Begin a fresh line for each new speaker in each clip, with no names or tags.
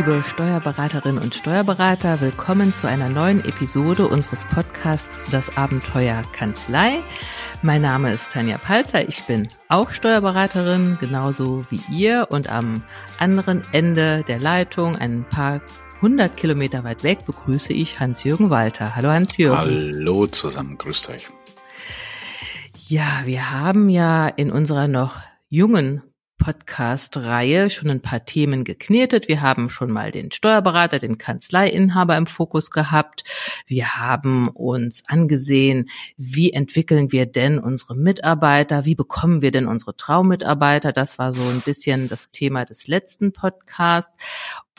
liebe Steuerberaterinnen und Steuerberater, willkommen zu einer neuen Episode unseres Podcasts Das Abenteuer Kanzlei. Mein Name ist Tanja Palzer, ich bin auch Steuerberaterin, genauso wie ihr und am anderen Ende der Leitung, ein paar hundert Kilometer weit weg, begrüße ich Hans-Jürgen Walter. Hallo Hans-Jürgen.
Hallo zusammen, grüßt euch.
Ja, wir haben ja in unserer noch jungen Podcast-Reihe schon ein paar Themen geknetet. Wir haben schon mal den Steuerberater, den Kanzleiinhaber im Fokus gehabt. Wir haben uns angesehen, wie entwickeln wir denn unsere Mitarbeiter? Wie bekommen wir denn unsere Traummitarbeiter? Das war so ein bisschen das Thema des letzten Podcasts.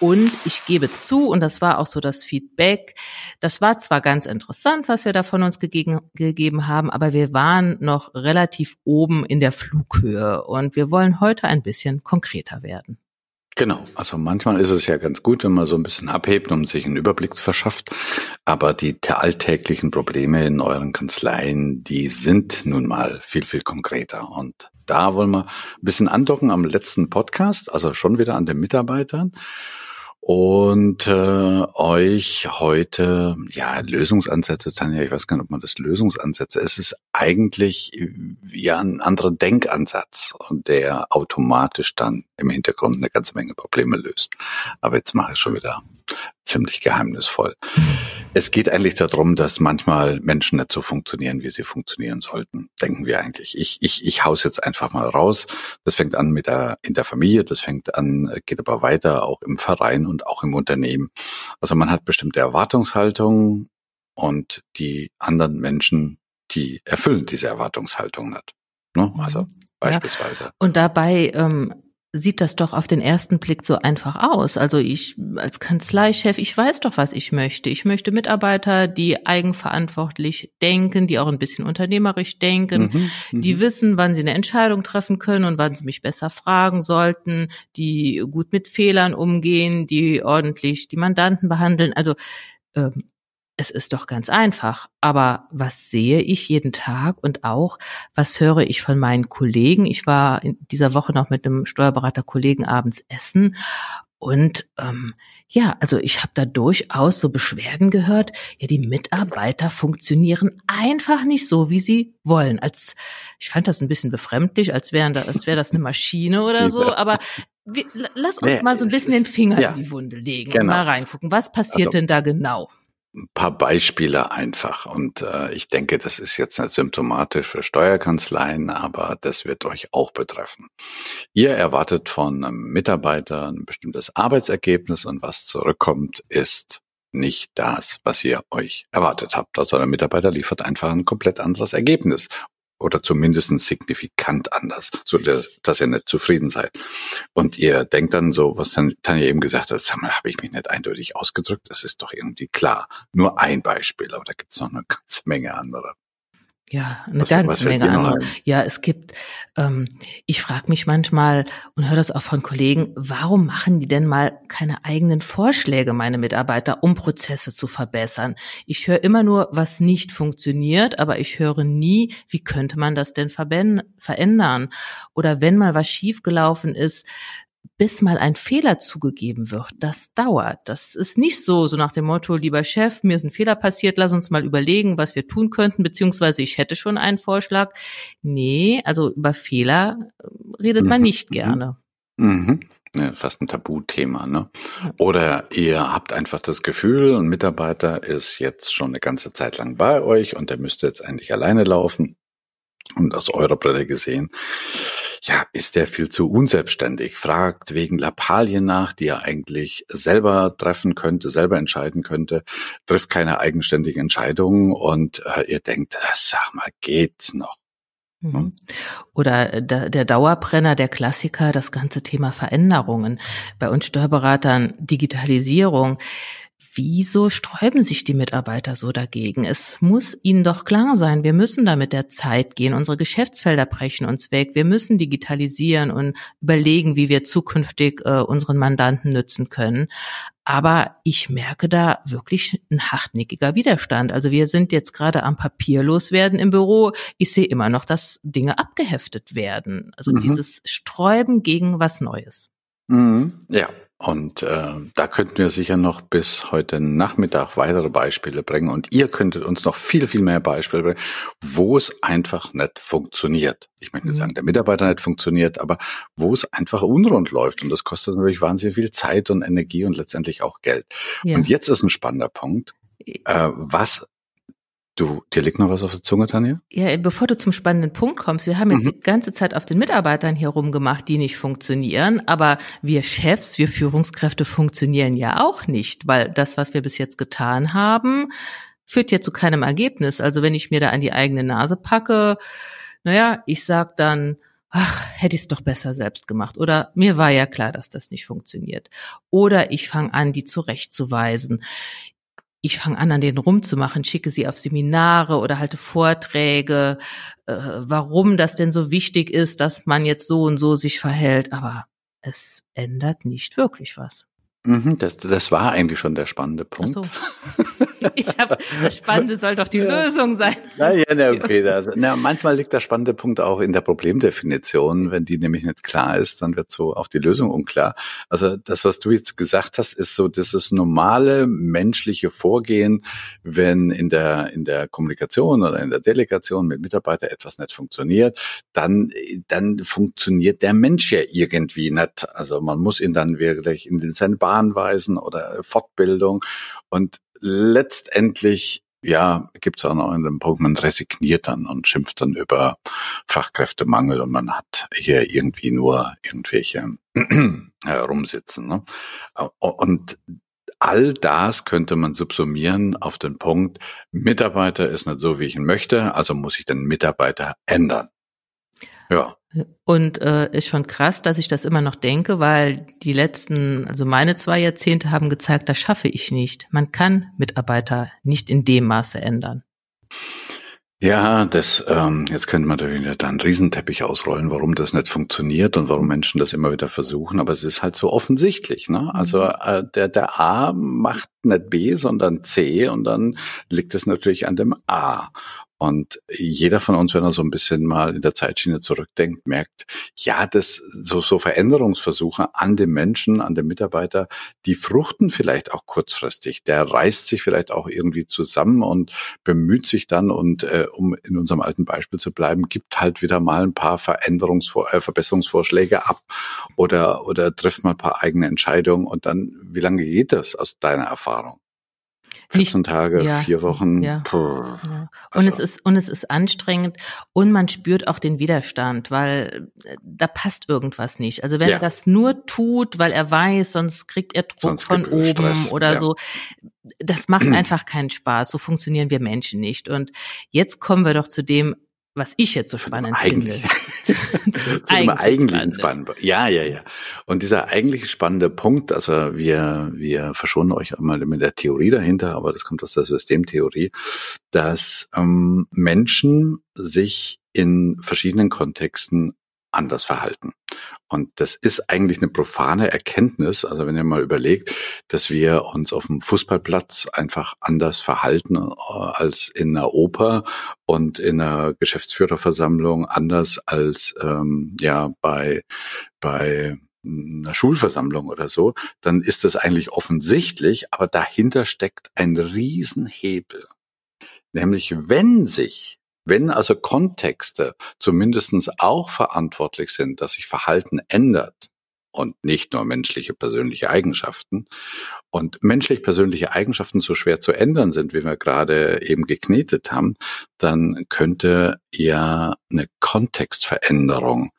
Und ich gebe zu, und das war auch so das Feedback, das war zwar ganz interessant, was wir da von uns gegeben, gegeben haben, aber wir waren noch relativ oben in der Flughöhe und wir wollen heute ein bisschen konkreter werden.
Genau, also manchmal ist es ja ganz gut, wenn man so ein bisschen abhebt und sich einen Überblick verschafft. Aber die alltäglichen Probleme in euren Kanzleien, die sind nun mal viel, viel konkreter. Und da wollen wir ein bisschen andocken am letzten Podcast, also schon wieder an den Mitarbeitern und äh, euch heute ja Lösungsansätze, Tanja, ich weiß gar nicht, ob man das Lösungsansätze. Es ist eigentlich ja ein anderer Denkansatz der automatisch dann im Hintergrund eine ganze Menge Probleme löst. Aber jetzt mache ich schon wieder ziemlich geheimnisvoll. Es geht eigentlich darum, dass manchmal Menschen nicht so funktionieren, wie sie funktionieren sollten, denken wir eigentlich. Ich, ich, ich haus jetzt einfach mal raus. Das fängt an mit der, in der Familie, das fängt an, geht aber weiter auch im Verein und auch im Unternehmen. Also man hat bestimmte Erwartungshaltungen und die anderen Menschen, die erfüllen diese Erwartungshaltung nicht. Ne? Also beispielsweise. Ja.
Und dabei ähm, sieht das doch auf den ersten Blick so einfach aus. Also ich als Kanzleichef, ich weiß doch, was ich möchte. Ich möchte Mitarbeiter, die eigenverantwortlich denken, die auch ein bisschen unternehmerisch denken, mhm, die mhm. wissen, wann sie eine Entscheidung treffen können und wann sie mich besser fragen sollten, die gut mit Fehlern umgehen, die ordentlich die Mandanten behandeln. Also ähm, es ist doch ganz einfach. Aber was sehe ich jeden Tag und auch, was höre ich von meinen Kollegen? Ich war in dieser Woche noch mit einem Steuerberaterkollegen abends essen und ähm, ja, also ich habe da durchaus so Beschwerden gehört. Ja, die Mitarbeiter funktionieren einfach nicht so, wie sie wollen. Als ich fand das ein bisschen befremdlich, als wären da, als wäre das eine Maschine oder so. Aber wir, lass uns nee, mal so ein bisschen den Finger ja, in die Wunde legen genau. und mal reingucken. Was passiert also, denn da genau?
Ein paar Beispiele einfach. Und äh, ich denke, das ist jetzt nicht symptomatisch für Steuerkanzleien, aber das wird euch auch betreffen. Ihr erwartet von einem Mitarbeiter ein bestimmtes Arbeitsergebnis und was zurückkommt, ist nicht das, was ihr euch erwartet habt. Also der Mitarbeiter liefert einfach ein komplett anderes Ergebnis oder zumindest signifikant anders, so dass ihr nicht zufrieden seid. Und ihr denkt dann so, was Tanja eben gesagt hat, sag mal, habe ich mich nicht eindeutig ausgedrückt? Das ist doch irgendwie klar. Nur ein Beispiel, aber da gibt es noch eine ganze Menge andere.
Ja, eine was, ganze Menge andere. Ja, es gibt, ähm, ich frage mich manchmal und höre das auch von Kollegen, warum machen die denn mal keine eigenen Vorschläge, meine Mitarbeiter, um Prozesse zu verbessern? Ich höre immer nur, was nicht funktioniert, aber ich höre nie, wie könnte man das denn verändern? Oder wenn mal was schiefgelaufen ist, bis mal ein Fehler zugegeben wird, das dauert. Das ist nicht so, so nach dem Motto, lieber Chef, mir ist ein Fehler passiert, lass uns mal überlegen, was wir tun könnten, beziehungsweise ich hätte schon einen Vorschlag. Nee, also über Fehler äh, redet man mhm. nicht mhm. gerne.
Mhm. Ja, fast ein Tabuthema, ne? Oder ihr habt einfach das Gefühl, ein Mitarbeiter ist jetzt schon eine ganze Zeit lang bei euch und der müsste jetzt eigentlich alleine laufen. Und aus eurer Brille gesehen ja, ist der viel zu unselbstständig, fragt wegen Lappalien nach, die er eigentlich selber treffen könnte, selber entscheiden könnte, trifft keine eigenständige Entscheidung und äh, ihr denkt, äh, sag mal, geht's noch?
Mhm. Hm? Oder äh, der Dauerbrenner, der Klassiker, das ganze Thema Veränderungen. Bei uns Steuerberatern Digitalisierung. Wieso sträuben sich die Mitarbeiter so dagegen? Es muss ihnen doch klar sein, wir müssen da mit der Zeit gehen. Unsere Geschäftsfelder brechen uns weg. Wir müssen digitalisieren und überlegen, wie wir zukünftig äh, unseren Mandanten nützen können. Aber ich merke da wirklich ein hartnäckiger Widerstand. Also wir sind jetzt gerade am Papier loswerden im Büro. Ich sehe immer noch, dass Dinge abgeheftet werden. Also mhm. dieses Sträuben gegen was Neues.
Mhm. Ja, Und äh, da könnten wir sicher noch bis heute Nachmittag weitere Beispiele bringen. Und ihr könntet uns noch viel, viel mehr Beispiele bringen, wo es einfach nicht funktioniert. Ich möchte nicht mhm. sagen, der Mitarbeiter nicht funktioniert, aber wo es einfach unrund läuft. Und das kostet natürlich wahnsinnig viel Zeit und Energie und letztendlich auch Geld. Ja. Und jetzt ist ein spannender Punkt. Äh, was Du, dir liegt noch was auf der Zunge, Tanja?
Ja, bevor du zum spannenden Punkt kommst, wir haben jetzt mhm. die ganze Zeit auf den Mitarbeitern hier rumgemacht, die nicht funktionieren, aber wir Chefs, wir Führungskräfte funktionieren ja auch nicht, weil das, was wir bis jetzt getan haben, führt ja zu keinem Ergebnis. Also wenn ich mir da an die eigene Nase packe, naja, ich sag dann, ach, hätte ich es doch besser selbst gemacht. Oder mir war ja klar, dass das nicht funktioniert. Oder ich fange an, die zurechtzuweisen ich fange an, an denen rumzumachen, schicke sie auf Seminare oder halte Vorträge, äh, warum das denn so wichtig ist, dass man jetzt so und so sich verhält. Aber es ändert nicht wirklich was.
Mhm, das, das war eigentlich schon der spannende Punkt. Ach
so. Ich habe das Spannende soll doch die ja. Lösung sein.
Na, ja, na, okay. Also, na, manchmal liegt der spannende Punkt auch in der Problemdefinition. Wenn die nämlich nicht klar ist, dann wird so auch die Lösung unklar. Also das, was du jetzt gesagt hast, ist so das ist normale menschliche Vorgehen, wenn in der in der Kommunikation oder in der Delegation mit Mitarbeitern etwas nicht funktioniert, dann dann funktioniert der Mensch ja irgendwie nicht. Also man muss ihn dann wirklich in seine Bahn weisen oder Fortbildung und letztendlich ja, gibt es auch noch einen Punkt, man resigniert dann und schimpft dann über Fachkräftemangel und man hat hier irgendwie nur irgendwelche herumsitzen. Ne? Und all das könnte man subsumieren auf den Punkt, Mitarbeiter ist nicht so, wie ich ihn möchte, also muss ich den Mitarbeiter ändern.
Ja. Und äh, ist schon krass, dass ich das immer noch denke, weil die letzten, also meine zwei Jahrzehnte haben gezeigt, das schaffe ich nicht. Man kann Mitarbeiter nicht in dem Maße ändern.
Ja, das ähm, jetzt könnte man natürlich da einen Riesenteppich ausrollen, warum das nicht funktioniert und warum Menschen das immer wieder versuchen, aber es ist halt so offensichtlich. Ne? Also mhm. äh, der, der A macht nicht B, sondern C und dann liegt es natürlich an dem A. Und jeder von uns, wenn er so ein bisschen mal in der Zeitschiene zurückdenkt, merkt, ja, das so, so Veränderungsversuche an dem Menschen, an dem Mitarbeiter, die fruchten vielleicht auch kurzfristig. Der reißt sich vielleicht auch irgendwie zusammen und bemüht sich dann und äh, um in unserem alten Beispiel zu bleiben, gibt halt wieder mal ein paar Veränderungsvor äh, Verbesserungsvorschläge ab oder oder trifft mal ein paar eigene Entscheidungen und dann, wie lange geht das aus deiner Erfahrung? 14 Tage, ja, vier Wochen. Ja,
ja. Und also. es ist und es ist anstrengend und man spürt auch den Widerstand, weil äh, da passt irgendwas nicht. Also wenn er das nur tut, weil er weiß, sonst kriegt er Druck sonst von oben Stress. oder so, das macht einfach keinen Spaß. So funktionieren wir Menschen nicht. Und jetzt kommen wir doch zu dem, was ich jetzt so spannend finde.
zu, zu eigentlichen spannenden. Ja, ja, ja. Und dieser eigentlich spannende Punkt, also wir, wir verschonen euch einmal mit der Theorie dahinter, aber das kommt aus der Systemtheorie, dass ähm, Menschen sich in verschiedenen Kontexten anders verhalten. Und das ist eigentlich eine profane Erkenntnis. Also wenn ihr mal überlegt, dass wir uns auf dem Fußballplatz einfach anders verhalten äh, als in einer Oper und in einer Geschäftsführerversammlung anders als ähm, ja bei bei einer Schulversammlung oder so, dann ist das eigentlich offensichtlich, aber dahinter steckt ein Riesenhebel. Nämlich wenn sich wenn also Kontexte zumindestens auch verantwortlich sind, dass sich Verhalten ändert und nicht nur menschliche persönliche Eigenschaften und menschlich persönliche Eigenschaften so schwer zu ändern sind, wie wir gerade eben geknetet haben, dann könnte ja eine Kontextveränderung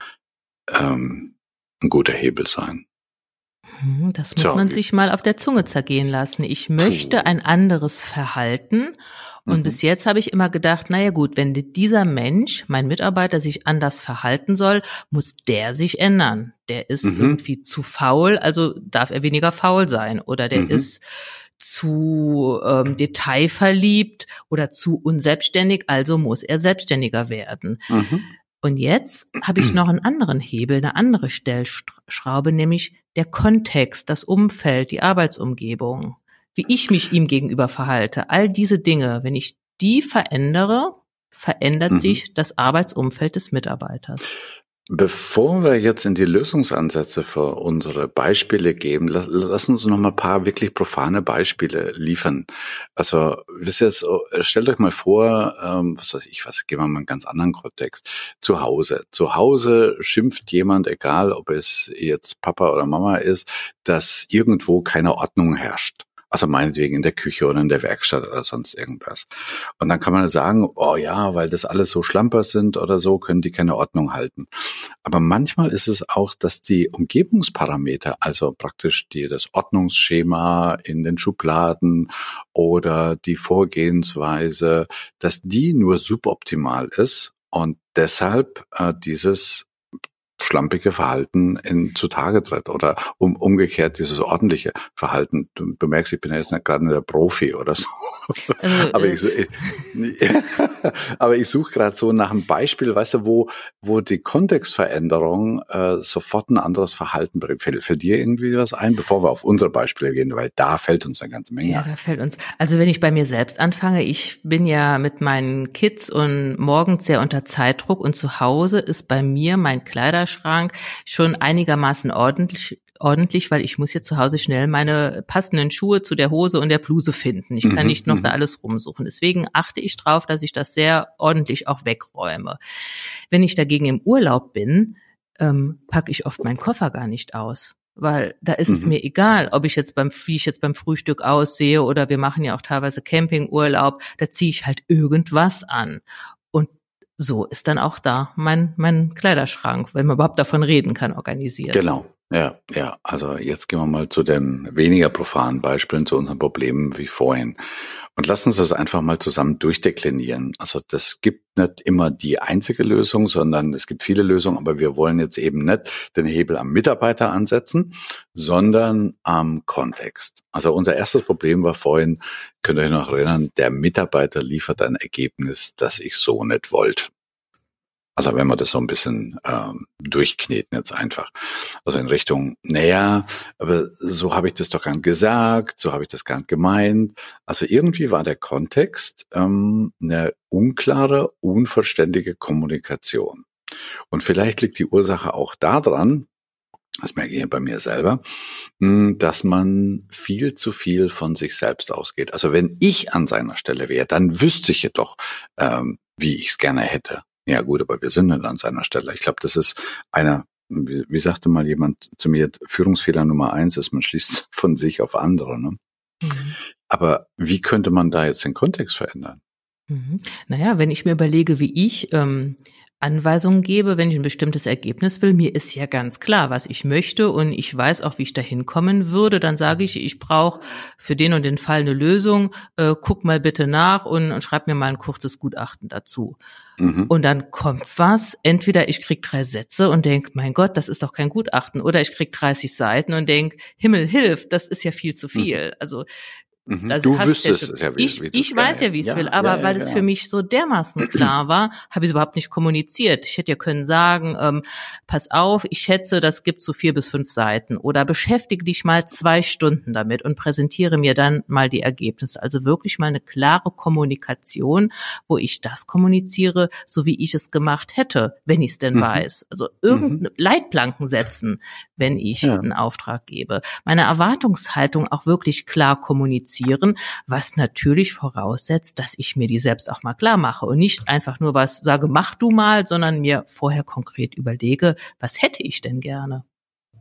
ähm, ein guter Hebel sein.
Hm, das muss so, man sich mal auf der Zunge zergehen lassen. Ich möchte ein anderes Verhalten und mhm. bis jetzt habe ich immer gedacht, naja gut, wenn dieser Mensch, mein Mitarbeiter, sich anders verhalten soll, muss der sich ändern. Der ist mhm. irgendwie zu faul, also darf er weniger faul sein. Oder der mhm. ist zu ähm, detailverliebt oder zu unselbstständig, also muss er selbstständiger werden. Mhm. Und jetzt habe ich noch einen anderen Hebel, eine andere Stellschraube, nämlich der Kontext, das Umfeld, die Arbeitsumgebung wie ich mich ihm gegenüber verhalte, all diese Dinge, wenn ich die verändere, verändert mhm. sich das Arbeitsumfeld des Mitarbeiters.
Bevor wir jetzt in die Lösungsansätze für unsere Beispiele geben, lass, lass uns noch mal ein paar wirklich profane Beispiele liefern. Also, wisst ihr jetzt, stellt euch mal vor, ähm, was weiß ich, was, gehen wir mal einen ganz anderen Kontext. Zu Hause. Zu Hause schimpft jemand, egal ob es jetzt Papa oder Mama ist, dass irgendwo keine Ordnung herrscht. Also meinetwegen in der Küche oder in der Werkstatt oder sonst irgendwas. Und dann kann man sagen, oh ja, weil das alles so Schlamper sind oder so, können die keine Ordnung halten. Aber manchmal ist es auch, dass die Umgebungsparameter, also praktisch die, das Ordnungsschema in den Schubladen oder die Vorgehensweise, dass die nur suboptimal ist und deshalb äh, dieses schlampige Verhalten in zutage tritt oder um, umgekehrt dieses ordentliche Verhalten. Du bemerkst, ich bin ja jetzt nicht gerade der Profi oder so. Also, aber, ich, ich, aber ich suche gerade so nach einem Beispiel, weißt du, wo, wo die Kontextveränderung äh, sofort ein anderes Verhalten bringt. Fällt, fällt dir irgendwie was ein, bevor wir auf unsere Beispiele gehen, weil da fällt uns eine ganze Menge.
Ja, da fällt uns. Also wenn ich bei mir selbst anfange, ich bin ja mit meinen Kids und morgens sehr unter Zeitdruck und zu Hause ist bei mir mein Kleiderschrank schon einigermaßen ordentlich ordentlich, weil ich muss jetzt zu Hause schnell meine passenden Schuhe zu der Hose und der Bluse finden. Ich kann mhm, nicht noch da mhm. alles rumsuchen. Deswegen achte ich drauf, dass ich das sehr ordentlich auch wegräume. Wenn ich dagegen im Urlaub bin, ähm, packe ich oft meinen Koffer gar nicht aus. Weil da ist mhm. es mir egal, ob ich jetzt beim, wie ich jetzt beim Frühstück aussehe oder wir machen ja auch teilweise Campingurlaub, da ziehe ich halt irgendwas an. So ist dann auch da mein, mein Kleiderschrank, wenn man überhaupt davon reden kann, organisiert.
Genau. Ja, ja, also jetzt gehen wir mal zu den weniger profanen Beispielen, zu unseren Problemen wie vorhin. Und lass uns das einfach mal zusammen durchdeklinieren. Also das gibt nicht immer die einzige Lösung, sondern es gibt viele Lösungen, aber wir wollen jetzt eben nicht den Hebel am Mitarbeiter ansetzen, sondern am Kontext. Also unser erstes Problem war vorhin, könnt ihr euch noch erinnern, der Mitarbeiter liefert ein Ergebnis, das ich so nicht wollte. Also wenn wir das so ein bisschen ähm, durchkneten jetzt einfach. Also in Richtung, naja, aber so habe ich das doch gar nicht gesagt, so habe ich das gar nicht gemeint. Also irgendwie war der Kontext ähm, eine unklare, unverständige Kommunikation. Und vielleicht liegt die Ursache auch daran, das merke ich ja bei mir selber, hm, dass man viel zu viel von sich selbst ausgeht. Also wenn ich an seiner Stelle wäre, dann wüsste ich jedoch, ähm, wie ich es gerne hätte. Ja gut, aber wir sind nicht an seiner Stelle. Ich glaube, das ist einer, wie, wie, sagte mal jemand zu mir, Führungsfehler Nummer eins ist, man schließt von sich auf andere. Ne? Mhm. Aber wie könnte man da jetzt den Kontext verändern?
Mhm. Naja, wenn ich mir überlege, wie ich ähm, Anweisungen gebe, wenn ich ein bestimmtes Ergebnis will, mir ist ja ganz klar, was ich möchte und ich weiß auch, wie ich dahin kommen würde, dann sage ich, ich brauche für den und den Fall eine Lösung, äh, guck mal bitte nach und, und schreib mir mal ein kurzes Gutachten dazu. Mhm. Und dann kommt was, entweder ich krieg drei Sätze und denk, mein Gott, das ist doch kein Gutachten, oder ich krieg 30 Seiten und denk, Himmel, hilf, das ist ja viel zu mhm. viel. Mhm. Also
Mhm. du wüsstest es ja,
wie Ich, wie ich weiß ja, wie ich es ja, will, aber ja, weil es für mich so dermaßen klar war, habe ich es überhaupt nicht kommuniziert. Ich hätte ja können sagen, ähm, pass auf, ich schätze, das gibt so vier bis fünf Seiten oder beschäftige dich mal zwei Stunden damit und präsentiere mir dann mal die Ergebnisse. Also wirklich mal eine klare Kommunikation, wo ich das kommuniziere, so wie ich es gemacht hätte, wenn ich es denn mhm. weiß. Also irgendeine mhm. Leitplanken setzen, wenn ich einen Auftrag gebe. Meine Erwartungshaltung auch wirklich klar kommunizieren kommunizieren, was natürlich voraussetzt, dass ich mir die selbst auch mal klar mache und nicht einfach nur was sage, mach du mal, sondern mir vorher konkret überlege, was hätte ich denn gerne.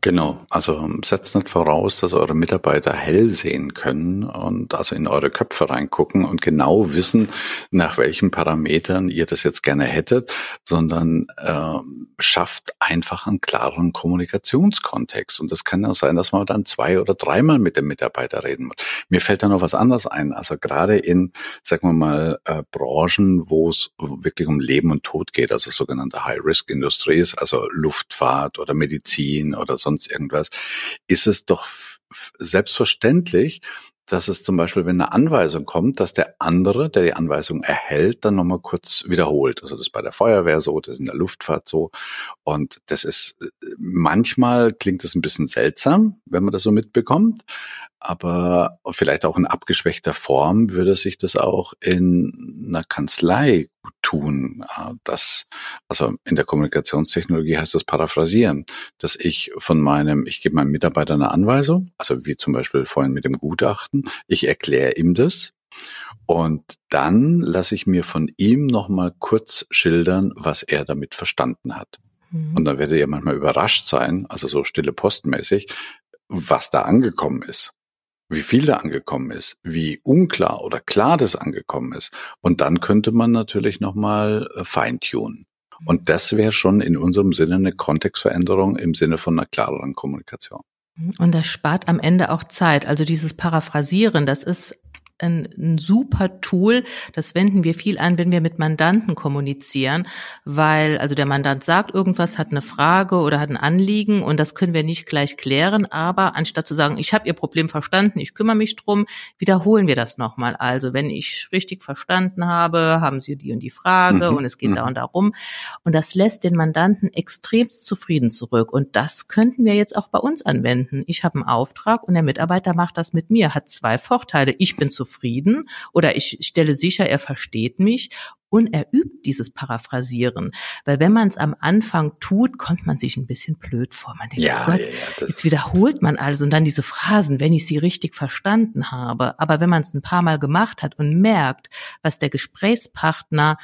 Genau, also setzt nicht voraus, dass eure Mitarbeiter hell sehen können und also in eure Köpfe reingucken und genau wissen, nach welchen Parametern ihr das jetzt gerne hättet, sondern äh, schafft einfach einen klaren Kommunikationskontext. Und das kann auch sein, dass man dann zwei oder dreimal mit dem Mitarbeiter reden muss. Mir fällt da noch was anderes ein. Also gerade in, sagen wir mal, äh, Branchen, wo es wirklich um Leben und Tod geht, also sogenannte High-Risk-Industries, also Luftfahrt oder Medizin oder so sonst irgendwas, ist es doch selbstverständlich, dass es zum Beispiel, wenn eine Anweisung kommt, dass der andere, der die Anweisung erhält, dann nochmal kurz wiederholt. Also das ist bei der Feuerwehr so, das ist in der Luftfahrt so. Und das ist, manchmal klingt das ein bisschen seltsam, wenn man das so mitbekommt. Aber vielleicht auch in abgeschwächter Form würde sich das auch in einer Kanzlei tun. Das, also in der Kommunikationstechnologie heißt das Paraphrasieren, dass ich von meinem, ich gebe meinem Mitarbeiter eine Anweisung, also wie zum Beispiel vorhin mit dem Gutachten, ich erkläre ihm das und dann lasse ich mir von ihm nochmal kurz schildern, was er damit verstanden hat. Mhm. Und dann werdet ihr manchmal überrascht sein, also so stille postmäßig, was da angekommen ist wie viel da angekommen ist, wie unklar oder klar das angekommen ist. Und dann könnte man natürlich nochmal äh, feintunen. Und das wäre schon in unserem Sinne eine Kontextveränderung im Sinne von einer klareren Kommunikation.
Und das spart am Ende auch Zeit. Also dieses Paraphrasieren, das ist ein, ein super Tool. Das wenden wir viel an, wenn wir mit Mandanten kommunizieren, weil also der Mandant sagt irgendwas, hat eine Frage oder hat ein Anliegen und das können wir nicht gleich klären, aber anstatt zu sagen, ich habe Ihr Problem verstanden, ich kümmere mich drum, wiederholen wir das nochmal. Also wenn ich richtig verstanden habe, haben Sie die und die Frage mhm. und es geht mhm. da und darum und das lässt den Mandanten extrem zufrieden zurück und das könnten wir jetzt auch bei uns anwenden. Ich habe einen Auftrag und der Mitarbeiter macht das mit mir, hat zwei Vorteile. Ich bin zufrieden zufrieden oder ich stelle sicher, er versteht mich und er übt dieses Paraphrasieren. Weil wenn man es am Anfang tut, kommt man sich ein bisschen blöd vor. Man denkt, ja, oh Gott, ja, ja, jetzt wiederholt man alles und dann diese Phrasen, wenn ich sie richtig verstanden habe. Aber wenn man es ein paar Mal gemacht hat und merkt, was der Gesprächspartner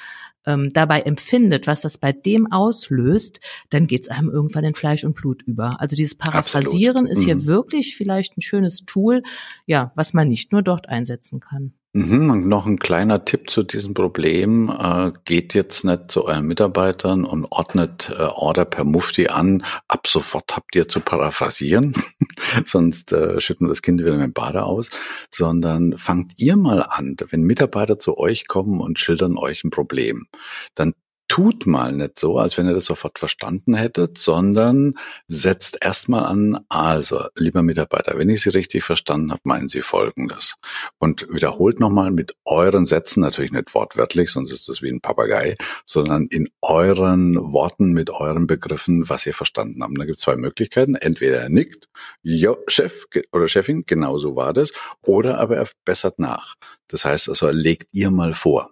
ähm, dabei empfindet, was das bei dem auslöst, dann geht's einem irgendwann in Fleisch und Blut über. Also dieses Paraphrasieren Absolut. ist hier mhm. wirklich vielleicht ein schönes Tool, ja, was man nicht nur dort einsetzen kann.
Mhm, und noch ein kleiner Tipp zu diesem Problem. Äh, geht jetzt nicht zu euren Mitarbeitern und ordnet äh, Order per Mufti an. Ab sofort habt ihr zu paraphrasieren, sonst äh, schütten wir das Kind wieder mit dem Bade aus. Sondern fangt ihr mal an, wenn Mitarbeiter zu euch kommen und schildern euch ein Problem, dann tut mal nicht so, als wenn ihr das sofort verstanden hättet, sondern setzt erstmal an, also, lieber Mitarbeiter, wenn ich Sie richtig verstanden habe, meinen Sie Folgendes. Und wiederholt nochmal mit euren Sätzen, natürlich nicht wortwörtlich, sonst ist das wie ein Papagei, sondern in euren Worten, mit euren Begriffen, was ihr verstanden habt. Da gibt es zwei Möglichkeiten. Entweder er nickt, ja, Chef oder Chefin, genau so war das, oder aber er bessert nach. Das heißt also, legt ihr mal vor.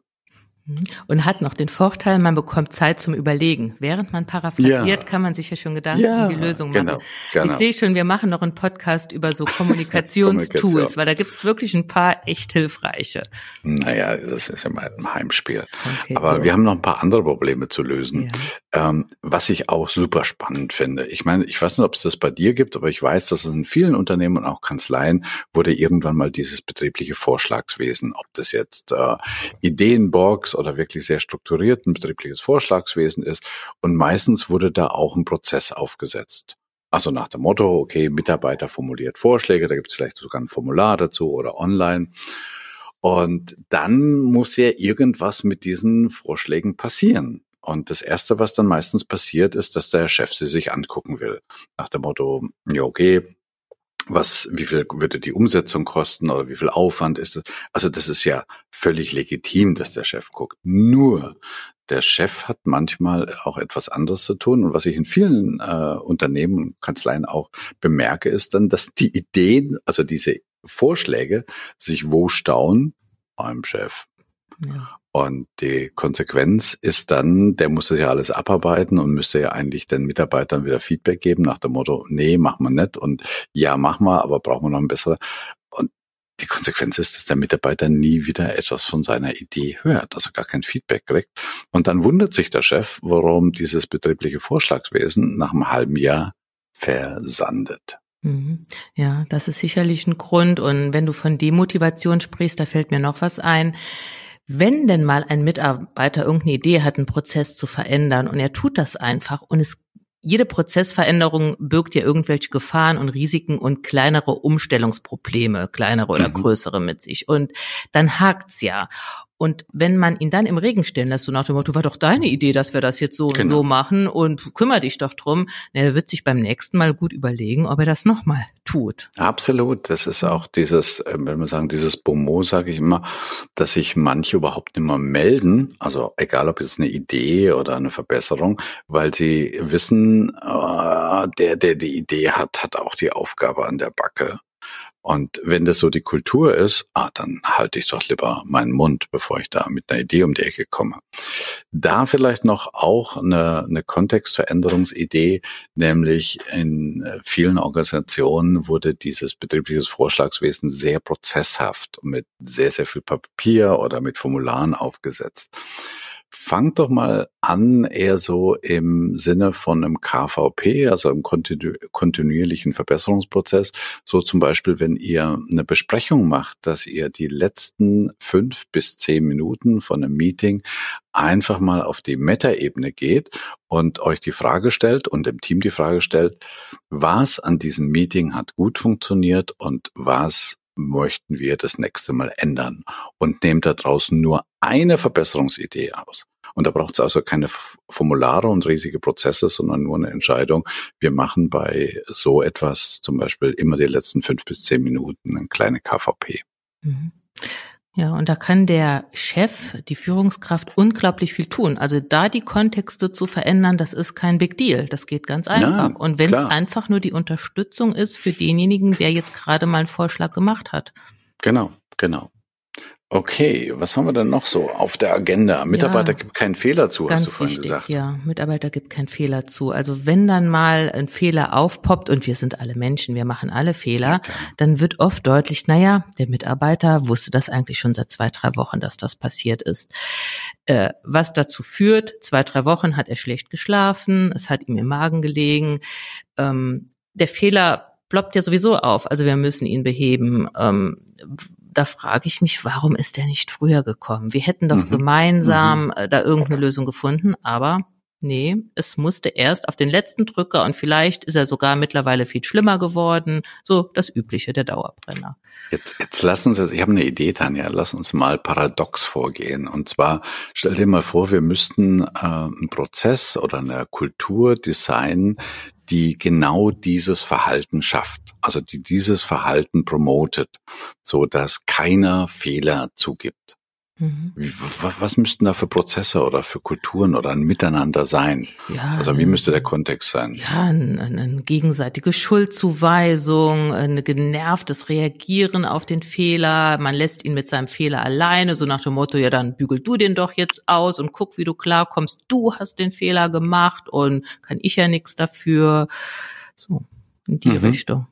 Und hat noch den Vorteil, man bekommt Zeit zum Überlegen. Während man paraphrasiert, ja. kann man sich ja schon Gedanken ja, um die Lösung machen. Genau, genau. Ich sehe schon, wir machen noch einen Podcast über so Kommunikationstools, weil da gibt's wirklich ein paar echt hilfreiche.
Naja, das ist immer ein Heimspiel. Okay, Aber so. wir haben noch ein paar andere Probleme zu lösen. Ja. Ähm, was ich auch super spannend finde. Ich meine, ich weiß nicht, ob es das bei dir gibt, aber ich weiß, dass es in vielen Unternehmen und auch Kanzleien wurde irgendwann mal dieses betriebliche Vorschlagswesen, ob das jetzt äh, Ideenbox oder wirklich sehr strukturiert ein betriebliches Vorschlagswesen ist. Und meistens wurde da auch ein Prozess aufgesetzt. Also nach dem Motto, okay, Mitarbeiter formuliert Vorschläge, da gibt es vielleicht sogar ein Formular dazu oder online. Und dann muss ja irgendwas mit diesen Vorschlägen passieren. Und das Erste, was dann meistens passiert, ist, dass der Chef sie sich angucken will. Nach dem Motto, ja, okay, was, wie viel würde die Umsetzung kosten oder wie viel Aufwand ist es? Also das ist ja völlig legitim, dass der Chef guckt. Nur der Chef hat manchmal auch etwas anderes zu tun. Und was ich in vielen äh, Unternehmen und Kanzleien auch bemerke, ist dann, dass die Ideen, also diese Vorschläge, sich wo stauen? Beim Chef. Ja. Und die Konsequenz ist dann, der muss das ja alles abarbeiten und müsste ja eigentlich den Mitarbeitern wieder Feedback geben nach dem Motto, nee, machen wir nicht und ja, machen wir, aber brauchen wir noch ein besseres. Und die Konsequenz ist, dass der Mitarbeiter nie wieder etwas von seiner Idee hört, also gar kein Feedback kriegt. Und dann wundert sich der Chef, warum dieses betriebliche Vorschlagswesen nach einem halben Jahr versandet.
Mhm. Ja, das ist sicherlich ein Grund. Und wenn du von Demotivation sprichst, da fällt mir noch was ein wenn denn mal ein Mitarbeiter irgendeine Idee hat, einen Prozess zu verändern und er tut das einfach und es jede Prozessveränderung birgt ja irgendwelche Gefahren und Risiken und kleinere Umstellungsprobleme, kleinere oder mhm. größere mit sich. Und dann hakt's ja. Und wenn man ihn dann im Regen stellen lässt, so nach dem Motto, war doch deine Idee, dass wir das jetzt so genau. und so machen und kümmere dich doch drum, er wird sich beim nächsten Mal gut überlegen, ob er das nochmal tut.
Absolut. Das ist auch dieses, äh, wenn wir sagen, dieses Bomo, sage ich immer, dass sich manche überhaupt nicht mehr melden, also egal ob es eine Idee oder eine Verbesserung, weil sie wissen, äh, der, der die Idee hat, hat auch die Aufgabe an der Backe. Und wenn das so die Kultur ist, ah, dann halte ich doch lieber meinen Mund, bevor ich da mit einer Idee um die Ecke komme. Da vielleicht noch auch eine, eine Kontextveränderungsidee, nämlich in vielen Organisationen wurde dieses betriebliches Vorschlagswesen sehr prozesshaft mit sehr, sehr viel Papier oder mit Formularen aufgesetzt. Fangt doch mal an, eher so im Sinne von einem KVP, also einem kontinu kontinuierlichen Verbesserungsprozess. So zum Beispiel, wenn ihr eine Besprechung macht, dass ihr die letzten fünf bis zehn Minuten von einem Meeting einfach mal auf die Meta-Ebene geht und euch die Frage stellt und dem Team die Frage stellt, was an diesem Meeting hat gut funktioniert und was möchten wir das nächste Mal ändern und nehmt da draußen nur eine Verbesserungsidee aus. Und da braucht es also keine Formulare und riesige Prozesse, sondern nur eine Entscheidung. Wir machen bei so etwas zum Beispiel immer die letzten fünf bis zehn Minuten eine kleine KVP. Mhm.
Ja, und da kann der Chef, die Führungskraft unglaublich viel tun. Also da die Kontexte zu verändern, das ist kein Big Deal. Das geht ganz einfach. Ja, und wenn es einfach nur die Unterstützung ist für denjenigen, der jetzt gerade mal einen Vorschlag gemacht hat.
Genau, genau. Okay, was haben wir denn noch so auf der Agenda? Mitarbeiter ja, gibt keinen Fehler zu, hast du vorhin
wichtig,
gesagt.
Ja, Mitarbeiter gibt keinen Fehler zu. Also wenn dann mal ein Fehler aufpoppt und wir sind alle Menschen, wir machen alle Fehler, ja, dann wird oft deutlich, naja, der Mitarbeiter wusste das eigentlich schon seit zwei, drei Wochen, dass das passiert ist. Äh, was dazu führt, zwei, drei Wochen hat er schlecht geschlafen, es hat ihm im Magen gelegen. Ähm, der Fehler ploppt ja sowieso auf, also wir müssen ihn beheben. Ähm, da frage ich mich, warum ist der nicht früher gekommen? Wir hätten doch mhm. gemeinsam mhm. Äh, da irgendeine Lösung gefunden, aber nee, es musste erst auf den letzten Drücker und vielleicht ist er sogar mittlerweile viel schlimmer geworden. So das Übliche der Dauerbrenner.
Jetzt, jetzt lass uns, ich habe eine Idee, Tanja, lass uns mal paradox vorgehen. Und zwar, stell dir mal vor, wir müssten äh, einen Prozess oder eine Kultur designen, die genau dieses Verhalten schafft, also die dieses Verhalten promotet, so dass keiner Fehler zugibt. Mhm. Was müssten da für Prozesse oder für Kulturen oder ein Miteinander sein? Ja, also wie müsste der Kontext sein?
Ja, eine, eine gegenseitige Schuldzuweisung, ein genervtes Reagieren auf den Fehler. Man lässt ihn mit seinem Fehler alleine, so nach dem Motto, ja, dann bügel du den doch jetzt aus und guck, wie du klarkommst. Du hast den Fehler gemacht und kann ich ja nichts dafür. So, in die mhm. Richtung.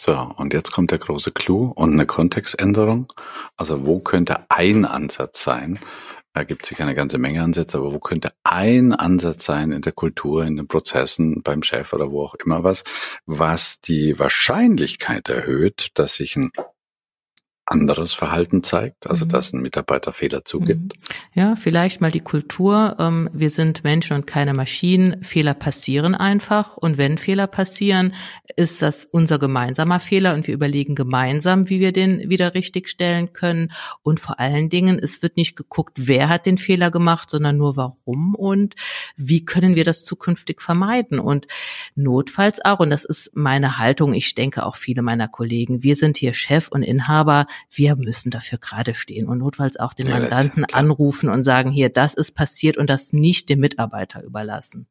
So, und jetzt kommt der große Clou und eine Kontextänderung. Also wo könnte ein Ansatz sein? Da gibt es sicher eine ganze Menge Ansätze, aber wo könnte ein Ansatz sein in der Kultur, in den Prozessen, beim Chef oder wo auch immer was, was die Wahrscheinlichkeit erhöht, dass sich ein anderes Verhalten zeigt, also mhm. dass ein Mitarbeiter Fehler zugibt? Mhm.
Ja, vielleicht mal die Kultur. Ähm, wir sind Menschen und keine Maschinen. Fehler passieren einfach. Und wenn Fehler passieren, ist das unser gemeinsamer Fehler und wir überlegen gemeinsam, wie wir den wieder richtigstellen können. Und vor allen Dingen, es wird nicht geguckt, wer hat den Fehler gemacht, sondern nur warum und wie können wir das zukünftig vermeiden. Und notfalls auch, und das ist meine Haltung, ich denke auch viele meiner Kollegen, wir sind hier Chef und Inhaber, wir müssen dafür gerade stehen und notfalls auch den ja, Mandanten anrufen und sagen, hier, das ist passiert und das nicht dem Mitarbeiter überlassen.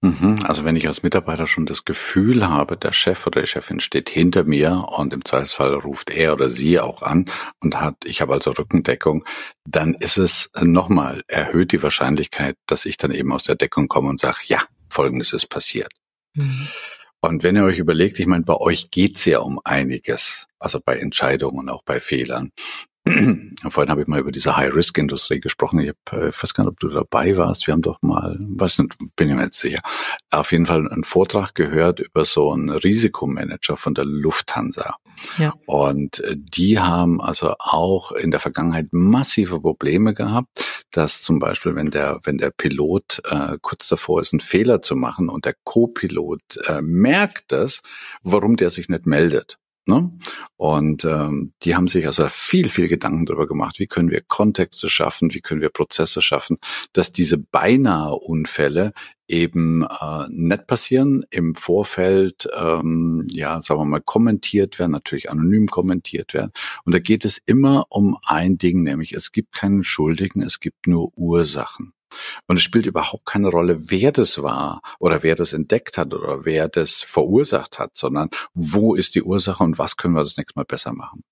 Mhm. Also wenn ich als Mitarbeiter schon das Gefühl habe, der Chef oder die Chefin steht hinter mir und im Zweifelsfall ruft er oder sie auch an und hat, ich habe also Rückendeckung, dann ist es nochmal erhöht die Wahrscheinlichkeit, dass ich dann eben aus der Deckung komme und sage, ja, Folgendes ist passiert. Mhm. Und wenn ihr euch überlegt, ich meine, bei euch geht's ja um einiges, also bei Entscheidungen und auch bei Fehlern. Vorhin habe ich mal über diese High-Risk-Industrie gesprochen. Ich, hab, äh, weiß gar nicht, ob du dabei warst. Wir haben doch mal, weiß nicht, bin ich mir jetzt sicher, auf jeden Fall einen Vortrag gehört über so einen Risikomanager von der Lufthansa. Ja. Und äh, die haben also auch in der Vergangenheit massive Probleme gehabt, dass zum Beispiel, wenn der, wenn der Pilot äh, kurz davor ist, einen Fehler zu machen und der Co-Pilot äh, merkt das, warum der sich nicht meldet. Ne? Und ähm, die haben sich also viel, viel Gedanken darüber gemacht, wie können wir Kontexte schaffen, wie können wir Prozesse schaffen, dass diese beinahe Unfälle eben äh, nicht passieren, im Vorfeld, ähm, ja, sagen wir mal, kommentiert werden, natürlich anonym kommentiert werden. Und da geht es immer um ein Ding, nämlich es gibt keinen Schuldigen, es gibt nur Ursachen. Und es spielt überhaupt keine Rolle, wer das war oder wer das entdeckt hat oder wer das verursacht hat, sondern wo ist die Ursache und was können wir das nächste Mal besser machen.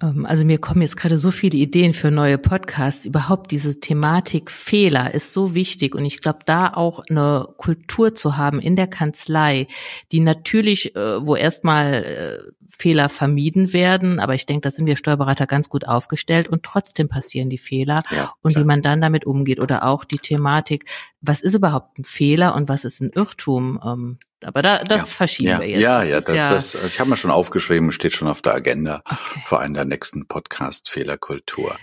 Hm.
Ähm, also mir kommen jetzt gerade so viele Ideen für neue Podcasts. Überhaupt diese Thematik Fehler ist so wichtig und ich glaube, da auch eine Kultur zu haben in der Kanzlei, die natürlich, äh, wo erstmal äh, Fehler vermieden werden, aber ich denke, da sind wir Steuerberater ganz gut aufgestellt und trotzdem passieren die Fehler ja, und wie man dann damit umgeht oder auch die Thematik, was ist überhaupt ein Fehler und was ist ein Irrtum? Ähm, aber da, das ja. verschieben
ja.
wir jetzt.
Ja, das ja, das, ja das, ich habe mir schon aufgeschrieben, steht schon auf der Agenda okay. für einen der nächsten Podcast Fehlerkultur.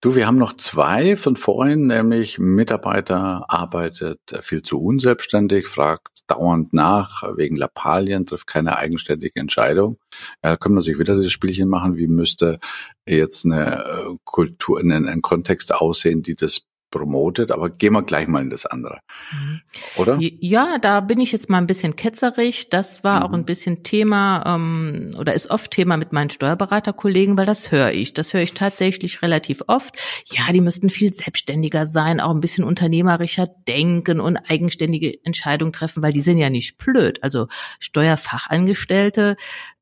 Du, wir haben noch zwei von vorhin, nämlich Mitarbeiter arbeitet viel zu unselbstständig, fragt dauernd nach wegen Lappalien, trifft keine eigenständige Entscheidung. Ja, können wir sich wieder das Spielchen machen, wie müsste jetzt eine äh, Kultur, ein, ein Kontext aussehen, die das promotet, aber gehen wir gleich mal in das andere. Mhm. Oder?
Ja, da bin ich jetzt mal ein bisschen ketzerig. Das war mhm. auch ein bisschen Thema ähm, oder ist oft Thema mit meinen Steuerberaterkollegen, weil das höre ich. Das höre ich tatsächlich relativ oft. Ja, die müssten viel selbstständiger sein, auch ein bisschen unternehmerischer denken und eigenständige Entscheidungen treffen, weil die sind ja nicht blöd. Also Steuerfachangestellte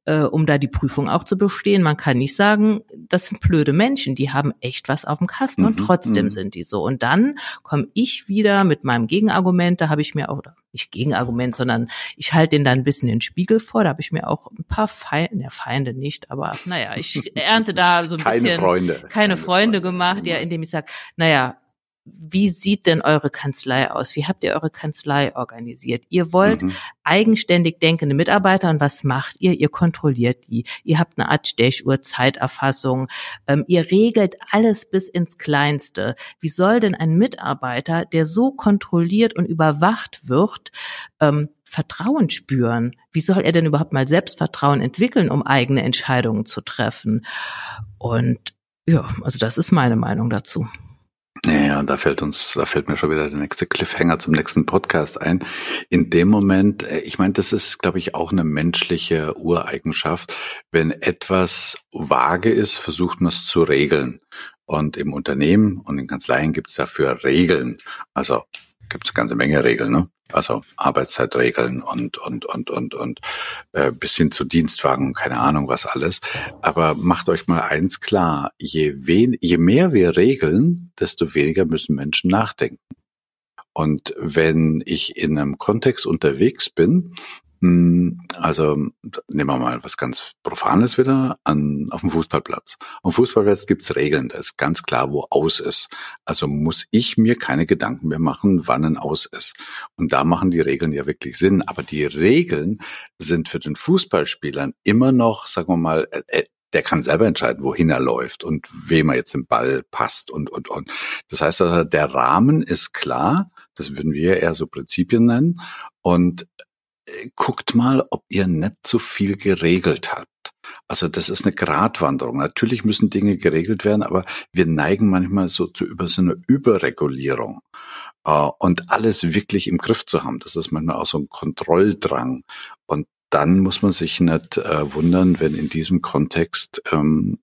äh, um da die Prüfung auch zu bestehen. Man kann nicht sagen, das sind blöde Menschen, die haben echt was auf dem Kasten mhm. und trotzdem mhm. sind die so. Und dann komme ich wieder mit meinem Gegenargument, da habe ich mir auch, nicht Gegenargument, sondern ich halte den dann ein bisschen den Spiegel vor, da habe ich mir auch ein paar Feinde, ja, Feinde nicht, aber naja, ich ernte da so ein
keine
bisschen
Freunde.
keine, keine Freunde, Freunde gemacht, ja, indem ich sage, naja, wie sieht denn eure Kanzlei aus? Wie habt ihr eure Kanzlei organisiert? Ihr wollt mhm. eigenständig denkende Mitarbeiter und was macht ihr? Ihr kontrolliert die. Ihr habt eine Art Stechuhr, Zeiterfassung. Ähm, ihr regelt alles bis ins Kleinste. Wie soll denn ein Mitarbeiter, der so kontrolliert und überwacht wird, ähm, Vertrauen spüren? Wie soll er denn überhaupt mal Selbstvertrauen entwickeln, um eigene Entscheidungen zu treffen? Und ja, also das ist meine Meinung dazu.
Ja, da fällt uns, da fällt mir schon wieder der nächste Cliffhanger zum nächsten Podcast ein. In dem Moment, äh, ich meine, das ist, glaube ich, auch eine menschliche Ureigenschaft. Wenn etwas vage ist, versucht man es zu regeln. Und im Unternehmen und in Kanzleien gibt es dafür Regeln. Also gibt es ganze Menge Regeln, ne? Also Arbeitszeitregeln und und und und und äh, bis hin zu Dienstwagen, keine Ahnung was alles. Aber macht euch mal eins klar: Je wen, je mehr wir regeln, desto weniger müssen Menschen nachdenken. Und wenn ich in einem Kontext unterwegs bin, also nehmen wir mal was ganz Profanes wieder an auf dem Fußballplatz. Auf dem Fußballplatz gibt's Regeln, da ist ganz klar, wo aus ist. Also muss ich mir keine Gedanken mehr machen, wann ein Aus ist. Und da machen die Regeln ja wirklich Sinn. Aber die Regeln sind für den Fußballspielern immer noch, sagen wir mal, äh, äh, der kann selber entscheiden, wohin er läuft und wem er jetzt den Ball passt und, und, und. Das heißt also, der Rahmen ist klar. Das würden wir eher so Prinzipien nennen. Und guckt mal, ob ihr nicht zu viel geregelt habt. Also das ist eine Gratwanderung. Natürlich müssen Dinge geregelt werden, aber wir neigen manchmal so zu über so eine Überregulierung äh, und alles wirklich im Griff zu haben. Das ist manchmal auch so ein Kontrolldrang. Und dann muss man sich nicht äh, wundern, wenn in diesem Kontext ähm,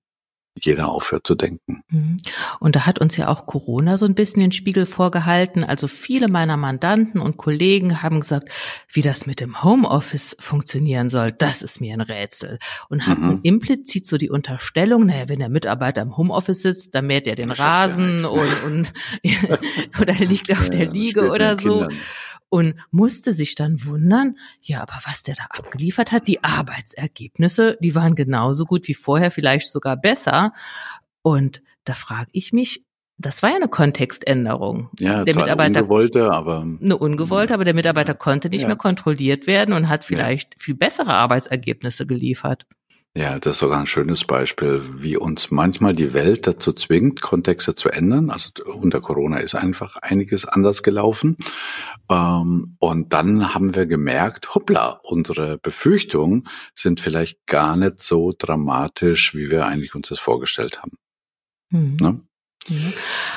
jeder aufhört zu denken. Mhm.
Und da hat uns ja auch Corona so ein bisschen den Spiegel vorgehalten. Also viele meiner Mandanten und Kollegen haben gesagt, wie das mit dem Homeoffice funktionieren soll, das ist mir ein Rätsel. Und hatten mhm. implizit so die Unterstellung, naja, wenn der Mitarbeiter im Homeoffice sitzt, dann mäht er den Rasen und, und oder liegt auf ja, der Liege oder so. Kindern und musste sich dann wundern, ja, aber was der da abgeliefert hat, die Arbeitsergebnisse, die waren genauso gut wie vorher, vielleicht sogar besser. Und da frage ich mich, das war ja eine Kontextänderung.
Ja, der Mitarbeiter eine ungewollte, aber
eine ungewollte, aber der Mitarbeiter konnte nicht ja. mehr kontrolliert werden und hat vielleicht ja. viel bessere Arbeitsergebnisse geliefert.
Ja, das ist sogar ein schönes Beispiel, wie uns manchmal die Welt dazu zwingt, Kontexte zu ändern. Also unter Corona ist einfach einiges anders gelaufen. Ähm, und dann haben wir gemerkt, hoppla, unsere Befürchtungen sind vielleicht gar nicht so dramatisch, wie wir eigentlich uns das vorgestellt haben. Mhm. Ne?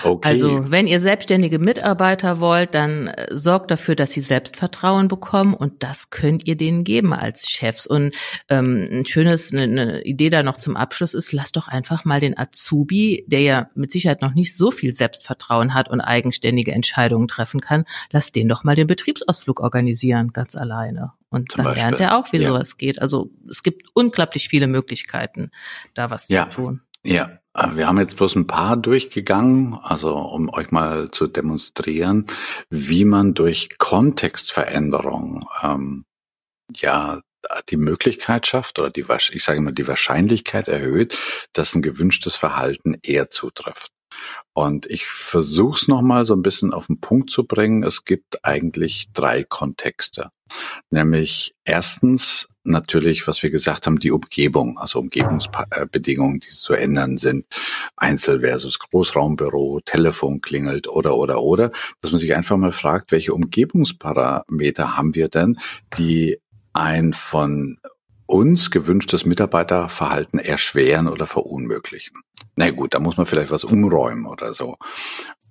Okay. Also wenn ihr selbstständige Mitarbeiter wollt, dann äh, sorgt dafür, dass sie Selbstvertrauen bekommen und das könnt ihr denen geben als Chefs. Und ähm, ein schönes, eine, eine Idee da noch zum Abschluss ist, lasst doch einfach mal den Azubi, der ja mit Sicherheit noch nicht so viel Selbstvertrauen hat und eigenständige Entscheidungen treffen kann, lasst den doch mal den Betriebsausflug organisieren, ganz alleine. Und Zum dann Beispiel. lernt er auch, wie ja. sowas geht. Also es gibt unglaublich viele Möglichkeiten, da was ja. zu tun.
Ja, wir haben jetzt bloß ein paar durchgegangen, also um euch mal zu demonstrieren, wie man durch Kontextveränderung ähm, ja die Möglichkeit schafft oder die ich sage mal die Wahrscheinlichkeit erhöht, dass ein gewünschtes Verhalten eher zutrifft. Und ich versuche es nochmal so ein bisschen auf den Punkt zu bringen. Es gibt eigentlich drei Kontexte. Nämlich erstens natürlich, was wir gesagt haben, die Umgebung, also Umgebungsbedingungen, die zu ändern sind. Einzel versus Großraumbüro, Telefon klingelt oder, oder, oder. Dass man sich einfach mal fragt, welche Umgebungsparameter haben wir denn, die ein von uns gewünschtes Mitarbeiterverhalten erschweren oder verunmöglichen. Na gut, da muss man vielleicht was umräumen oder so.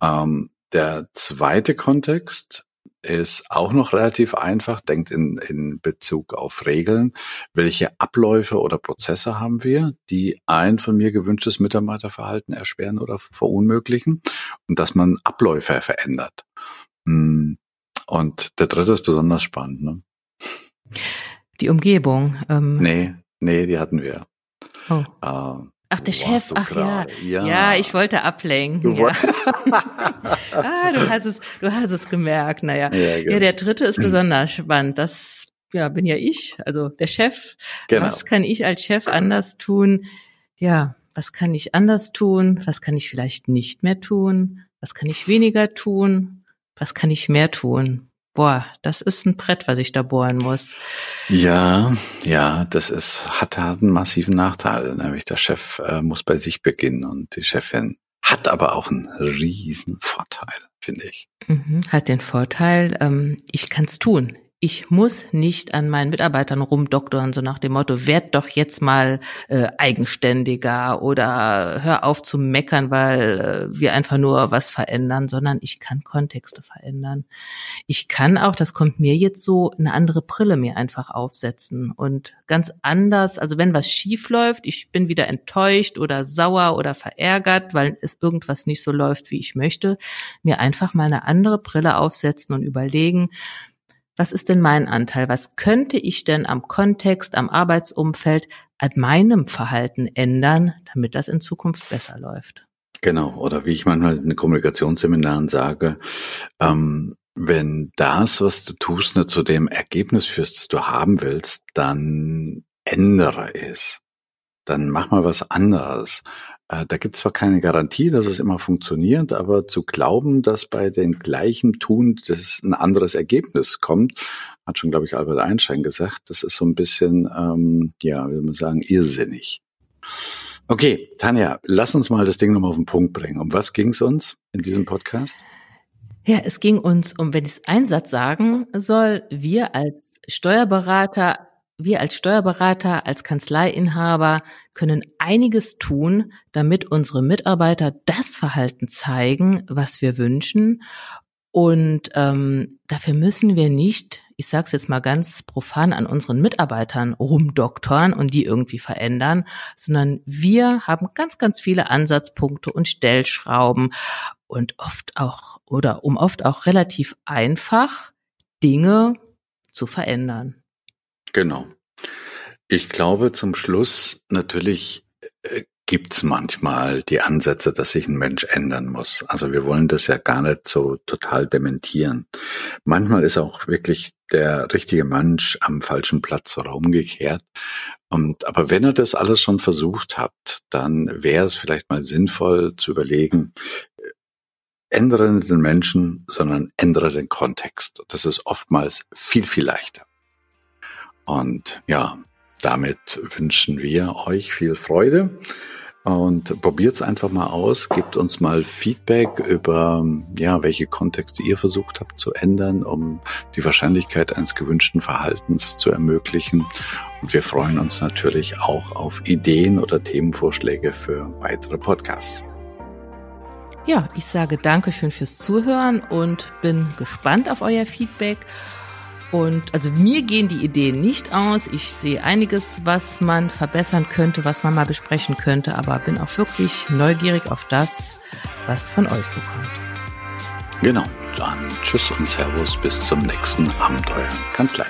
Ähm, der zweite Kontext ist auch noch relativ einfach, denkt in, in Bezug auf Regeln. Welche Abläufe oder Prozesse haben wir, die ein von mir gewünschtes Mitarbeiterverhalten erschweren oder verunmöglichen? Und dass man Abläufe verändert. Hm. Und der dritte ist besonders spannend. Ne?
Die Umgebung.
Ähm. Nee, nee, die hatten wir.
Oh. Ach, der Chef, ach ja. ja. Ja, ich wollte ablenken. Du, ja. ah, du hast es, du hast es gemerkt. Naja. Ja, genau. ja, der dritte ist besonders spannend. Das ja, bin ja ich, also der Chef. Genau. Was kann ich als Chef anders tun? Ja, was kann ich anders tun? Was kann ich vielleicht nicht mehr tun? Was kann ich weniger tun? Was kann ich mehr tun? Boah, das ist ein Brett, was ich da bohren muss.
Ja, ja, das ist, hat, hat einen massiven Nachteil. Nämlich der Chef äh, muss bei sich beginnen und die Chefin hat aber auch einen riesen Vorteil, finde ich.
Mhm, hat den Vorteil, ähm, ich kann es tun ich muss nicht an meinen Mitarbeitern rumdoktoren, so nach dem Motto, werd doch jetzt mal äh, eigenständiger oder hör auf zu meckern, weil äh, wir einfach nur was verändern, sondern ich kann Kontexte verändern. Ich kann auch, das kommt mir jetzt so, eine andere Brille mir einfach aufsetzen und ganz anders, also wenn was schief läuft, ich bin wieder enttäuscht oder sauer oder verärgert, weil es irgendwas nicht so läuft, wie ich möchte, mir einfach mal eine andere Brille aufsetzen und überlegen, was ist denn mein Anteil? Was könnte ich denn am Kontext, am Arbeitsumfeld, an meinem Verhalten ändern, damit das in Zukunft besser läuft?
Genau, oder wie ich manchmal in Kommunikationsseminaren sage, ähm, wenn das, was du tust, nicht zu dem Ergebnis führst, das du haben willst, dann ändere es. Dann mach mal was anderes. Äh, da gibt es zwar keine Garantie, dass es immer funktioniert, aber zu glauben, dass bei den gleichen Tun das ein anderes Ergebnis kommt, hat schon, glaube ich, Albert Einstein gesagt, das ist so ein bisschen, ähm, ja, wie soll man sagen, irrsinnig. Okay, Tanja, lass uns mal das Ding nochmal auf den Punkt bringen. Um was ging es uns in diesem Podcast?
Ja, es ging uns um, wenn ich es einen Satz sagen soll, wir als Steuerberater wir als Steuerberater, als Kanzleiinhaber können einiges tun, damit unsere Mitarbeiter das Verhalten zeigen, was wir wünschen. Und ähm, dafür müssen wir nicht, ich sage es jetzt mal ganz profan, an unseren Mitarbeitern rumdoktoren und die irgendwie verändern, sondern wir haben ganz, ganz viele Ansatzpunkte und Stellschrauben und oft auch oder um oft auch relativ einfach Dinge zu verändern.
Genau. Ich glaube zum Schluss natürlich äh, gibt's manchmal die Ansätze, dass sich ein Mensch ändern muss. Also wir wollen das ja gar nicht so total dementieren. Manchmal ist auch wirklich der richtige Mensch am falschen Platz oder umgekehrt. Und, aber wenn er das alles schon versucht hat, dann wäre es vielleicht mal sinnvoll zu überlegen, äh, ändere nicht den Menschen, sondern ändere den Kontext. Das ist oftmals viel, viel leichter. Und ja, damit wünschen wir euch viel Freude und probiert's einfach mal aus, gebt uns mal Feedback über, ja, welche Kontexte ihr versucht habt zu ändern, um die Wahrscheinlichkeit eines gewünschten Verhaltens zu ermöglichen. Und wir freuen uns natürlich auch auf Ideen oder Themenvorschläge für weitere Podcasts.
Ja, ich sage Dankeschön fürs Zuhören und bin gespannt auf euer Feedback. Und also mir gehen die Ideen nicht aus. Ich sehe einiges, was man verbessern könnte, was man mal besprechen könnte, aber bin auch wirklich neugierig auf das, was von euch so kommt.
Genau, dann tschüss und Servus bis zum nächsten Abenteuer Kanzlei.